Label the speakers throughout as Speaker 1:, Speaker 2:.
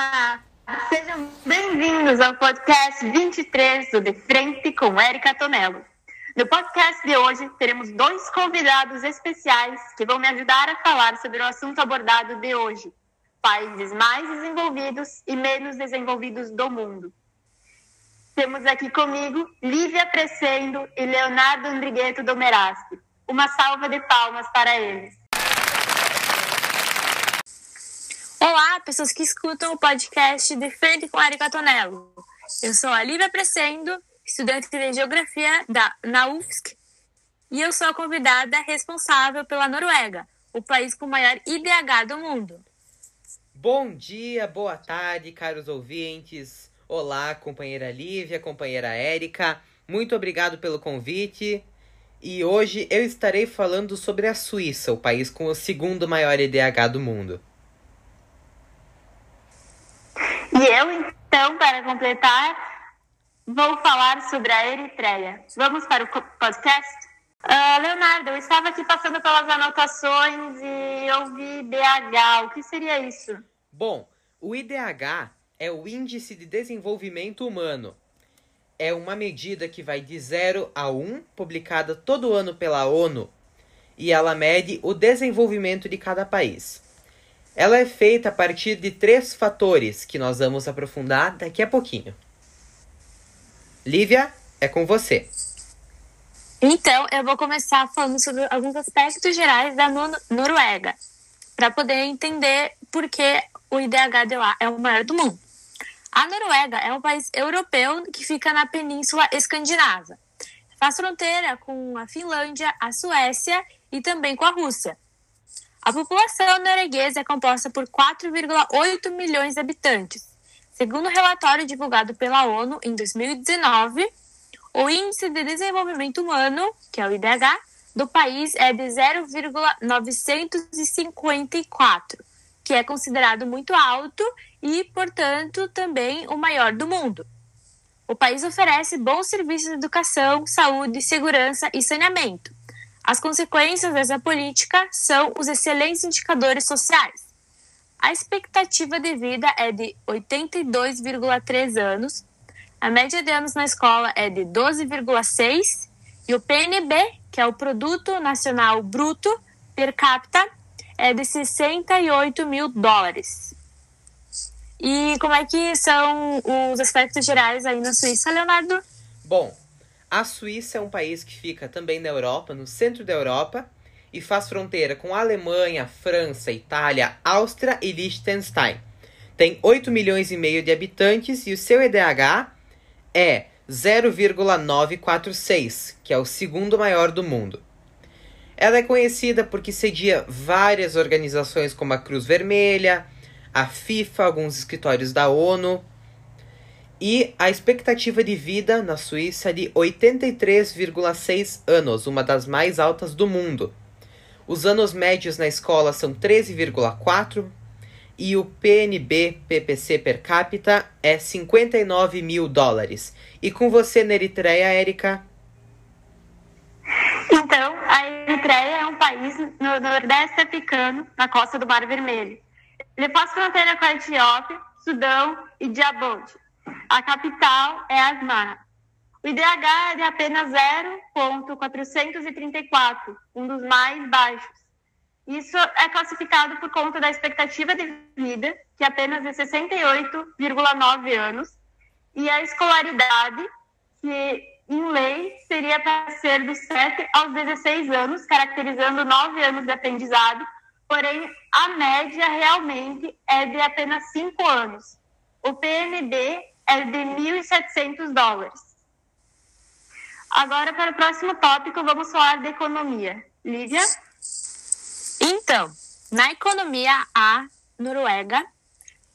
Speaker 1: Olá! Sejam bem-vindos ao podcast 23 do De Frente com Erika Tonello. No podcast de hoje, teremos dois convidados especiais que vão me ajudar a falar sobre o assunto abordado de hoje: países mais desenvolvidos e menos desenvolvidos do mundo. Temos aqui comigo Lívia Crescendo e Leonardo Andrigueto Domeraschi. Uma salva de palmas para eles.
Speaker 2: Olá, pessoas que escutam o podcast De Frente com Ari Catonello. Eu sou a Lívia Presendo, estudante de Geografia da, na UFSC, e eu sou a convidada responsável pela Noruega, o país com o maior IDH do mundo.
Speaker 3: Bom dia, boa tarde, caros ouvintes. Olá, companheira Lívia, companheira Érica. Muito obrigado pelo convite. E hoje eu estarei falando sobre a Suíça, o país com o segundo maior IDH do mundo.
Speaker 1: E eu, então, para completar, vou falar sobre a Eritreia. Vamos para o podcast? Uh, Leonardo, eu estava aqui passando pelas anotações e ouvi IDH. O que seria isso?
Speaker 3: Bom, o IDH é o Índice de Desenvolvimento Humano. É uma medida que vai de 0 a 1, publicada todo ano pela ONU, e ela mede o desenvolvimento de cada país. Ela é feita a partir de três fatores que nós vamos aprofundar daqui a pouquinho. Lívia, é com você.
Speaker 2: Então, eu vou começar falando sobre alguns aspectos gerais da Noruega, para poder entender por que o IDH de lá é o maior do mundo. A Noruega é um país europeu que fica na Península Escandinava. Faz fronteira com a Finlândia, a Suécia e também com a Rússia. A população norueguesa é composta por 4,8 milhões de habitantes. Segundo o um relatório divulgado pela ONU em 2019, o Índice de Desenvolvimento Humano, que é o IDH, do país é de 0,954, que é considerado muito alto e, portanto, também o maior do mundo. O país oferece bons serviços de educação, saúde, segurança e saneamento. As consequências dessa política são os excelentes indicadores sociais. A expectativa de vida é de 82,3 anos, a média de anos na escola é de 12,6 e o PNB, que é o Produto Nacional Bruto per capita, é de 68 mil dólares. E como é que são os aspectos gerais aí na Suíça, Leonardo?
Speaker 3: Bom, a Suíça é um país que fica também na Europa, no centro da Europa, e faz fronteira com a Alemanha, França, Itália, Áustria e Liechtenstein. Tem 8 milhões e meio de habitantes e o seu EDH é 0,946, que é o segundo maior do mundo. Ela é conhecida porque cedia várias organizações como a Cruz Vermelha, a FIFA, alguns escritórios da ONU, e a expectativa de vida na Suíça é de 83,6 anos, uma das mais altas do mundo. Os anos médios na escola são 13,4 e o PNB PPC per capita é 59 mil dólares. E com você na Eritreia, Érica?
Speaker 1: Então, a Eritreia é um país no nordeste africano, na costa do Mar Vermelho. Ele faz fronteira com a Etiópia, Sudão e Djibouti. A capital é Asmara. O IDH é de apenas 0,434, um dos mais baixos. Isso é classificado por conta da expectativa de vida, que é apenas de 68,9 anos, e a escolaridade, que em lei seria para ser dos 7 aos 16 anos, caracterizando 9 anos de aprendizado, porém a média realmente é de apenas 5 anos. O PNB é de 1.700 dólares. Agora, para o próximo tópico, vamos falar de economia. Lívia?
Speaker 2: Então, na economia, a Noruega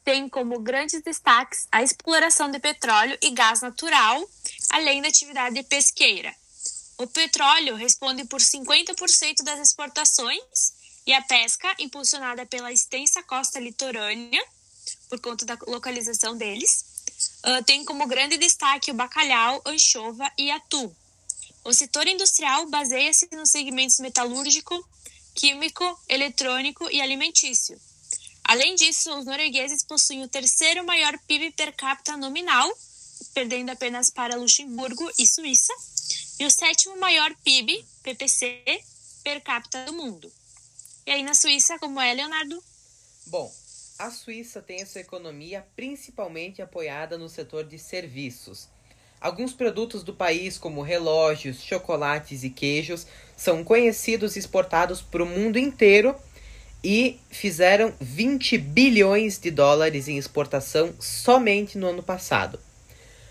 Speaker 2: tem como grandes destaques a exploração de petróleo e gás natural, além da atividade pesqueira. O petróleo responde por 50% das exportações e a pesca, impulsionada pela extensa costa litorânea, por conta da localização deles, uh, tem como grande destaque o bacalhau, anchova e atum. O setor industrial baseia-se nos segmentos metalúrgico, químico, eletrônico e alimentício. Além disso, os noruegueses possuem o terceiro maior PIB per capita nominal, perdendo apenas para Luxemburgo e Suíça, e o sétimo maior PIB, PPC, per capita do mundo. E aí na Suíça, como é, Leonardo?
Speaker 3: Bom, a Suíça tem a sua economia principalmente apoiada no setor de serviços. Alguns produtos do país, como relógios, chocolates e queijos, são conhecidos e exportados para o mundo inteiro e fizeram 20 bilhões de dólares em exportação somente no ano passado.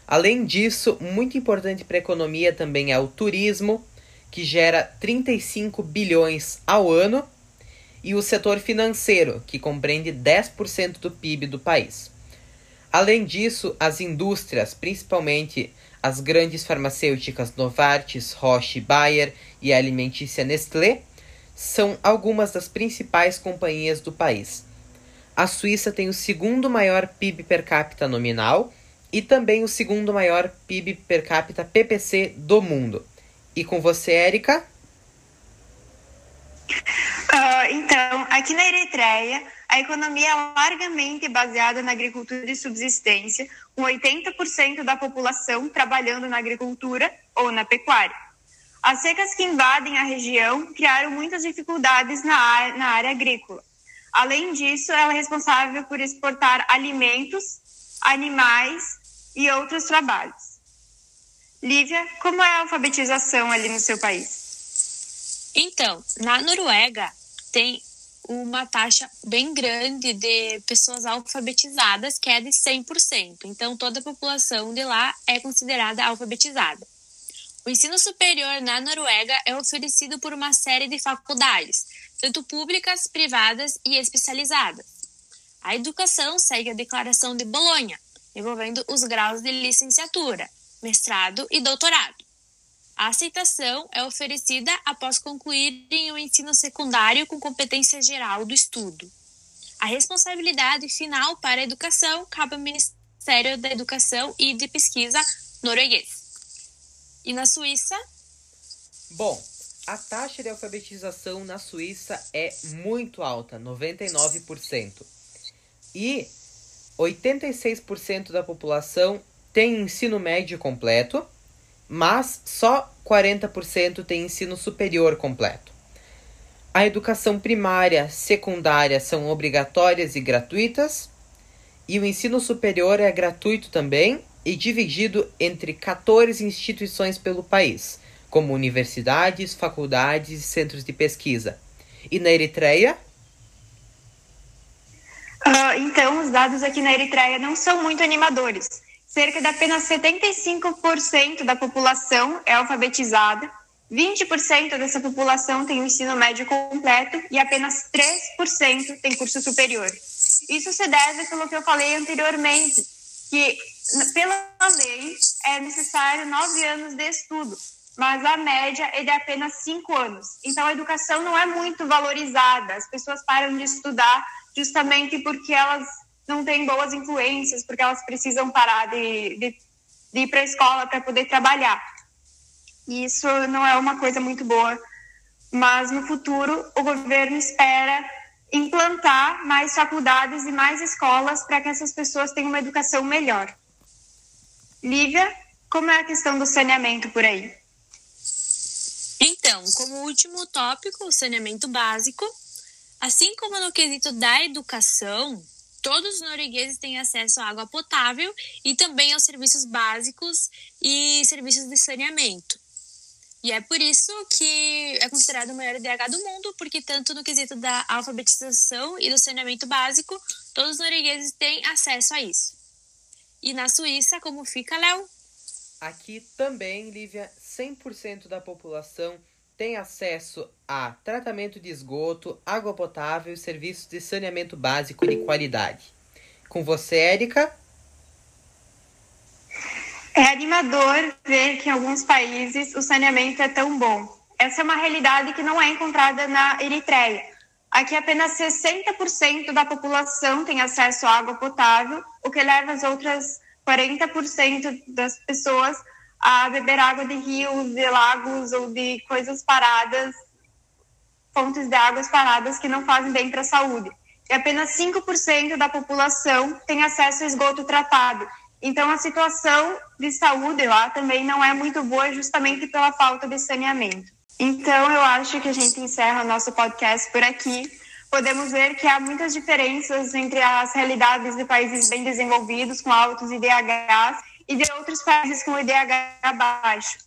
Speaker 3: Além disso, muito importante para a economia também é o turismo, que gera 35 bilhões ao ano, e o setor financeiro, que compreende 10% do PIB do país. Além disso, as indústrias, principalmente as grandes farmacêuticas Novartis, Roche, Bayer e a alimentícia Nestlé, são algumas das principais companhias do país. A Suíça tem o segundo maior PIB per capita nominal e também o segundo maior PIB per capita PPC do mundo. E com você, Érica?
Speaker 1: Uh, então, aqui na Eritreia, a economia é largamente baseada na agricultura de subsistência, com 80% da população trabalhando na agricultura ou na pecuária. As secas que invadem a região criaram muitas dificuldades na na área agrícola. Além disso, ela é responsável por exportar alimentos, animais e outros trabalhos. Lívia, como é a alfabetização ali no seu país?
Speaker 2: Então, na Noruega tem uma taxa bem grande de pessoas alfabetizadas, que é de 100%. Então, toda a população de lá é considerada alfabetizada. O ensino superior na Noruega é oferecido por uma série de faculdades, tanto públicas, privadas e especializadas. A educação segue a Declaração de Bolonha, envolvendo os graus de licenciatura, mestrado e doutorado. A aceitação é oferecida após concluírem o ensino secundário com competência geral do estudo. A responsabilidade final para a educação cabe ao Ministério da Educação e de Pesquisa norueguês. E na Suíça?
Speaker 3: Bom, a taxa de alfabetização na Suíça é muito alta, 99%. E 86% da população tem ensino médio completo, mas só 40% tem ensino superior completo. A educação primária, secundária são obrigatórias e gratuitas, e o ensino superior é gratuito também e dividido entre 14 instituições pelo país, como universidades, faculdades e centros de pesquisa. E na Eritreia?
Speaker 1: Uh, então, os dados aqui na Eritreia não são muito animadores. Cerca de apenas 75% da população é alfabetizada, 20% dessa população tem o ensino médio completo e apenas 3% tem curso superior. Isso se deve pelo que eu falei anteriormente, que pela lei, é necessário nove anos de estudo, mas a média é de apenas cinco anos. Então, a educação não é muito valorizada. As pessoas param de estudar justamente porque elas não têm boas influências, porque elas precisam parar de, de, de ir para a escola para poder trabalhar. E isso não é uma coisa muito boa. Mas no futuro, o governo espera implantar mais faculdades e mais escolas para que essas pessoas tenham uma educação melhor. Lívia, como é a questão do saneamento por aí?
Speaker 2: Então, como último tópico, o saneamento básico. Assim como no quesito da educação, todos os noruegueses têm acesso à água potável e também aos serviços básicos e serviços de saneamento. E é por isso que é considerado o maior IDH do mundo, porque tanto no quesito da alfabetização e do saneamento básico, todos os noruegueses têm acesso a isso. E na Suíça, como fica, Léo?
Speaker 3: Aqui também, Lívia, 100% da população tem acesso a tratamento de esgoto, água potável e serviços de saneamento básico de qualidade. Com você, Érica?
Speaker 1: É animador ver que em alguns países o saneamento é tão bom. Essa é uma realidade que não é encontrada na Eritreia. Aqui apenas 60% da população tem acesso à água potável, o que leva as outras 40% das pessoas a beber água de rios, de lagos ou de coisas paradas, fontes de águas paradas que não fazem bem para a saúde. E apenas 5% da população tem acesso a esgoto tratado. Então, a situação de saúde lá também não é muito boa, justamente pela falta de saneamento. Então, eu acho que a gente encerra nosso podcast por aqui. Podemos ver que há muitas diferenças entre as realidades de países bem desenvolvidos, com altos IDHs, e de outros países com IDH baixo.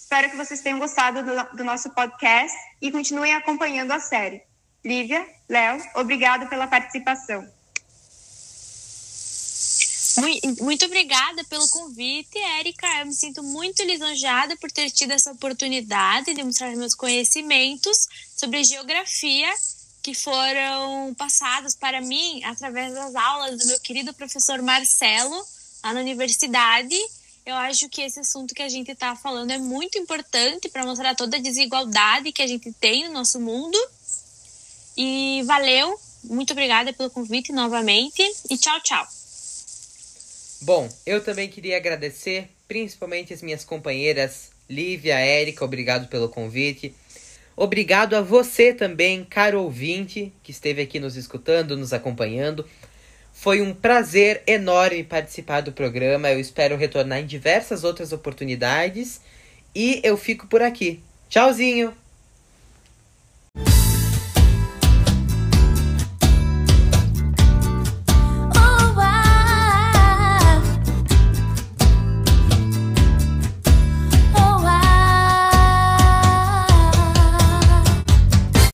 Speaker 1: Espero que vocês tenham gostado do, do nosso podcast e continuem acompanhando a série. Lívia, Léo, obrigado pela participação.
Speaker 2: Muito obrigada pelo convite, Érica. Eu me sinto muito lisonjeada por ter tido essa oportunidade de mostrar meus conhecimentos sobre geografia que foram passados para mim através das aulas do meu querido professor Marcelo, lá na universidade. Eu acho que esse assunto que a gente está falando é muito importante para mostrar toda a desigualdade que a gente tem no nosso mundo. E valeu, muito obrigada pelo convite novamente e tchau, tchau.
Speaker 3: Bom, eu também queria agradecer principalmente as minhas companheiras Lívia, Érica, obrigado pelo convite. Obrigado a você também, caro ouvinte, que esteve aqui nos escutando, nos acompanhando. Foi um prazer enorme participar do programa. Eu espero retornar em diversas outras oportunidades. E eu fico por aqui. Tchauzinho!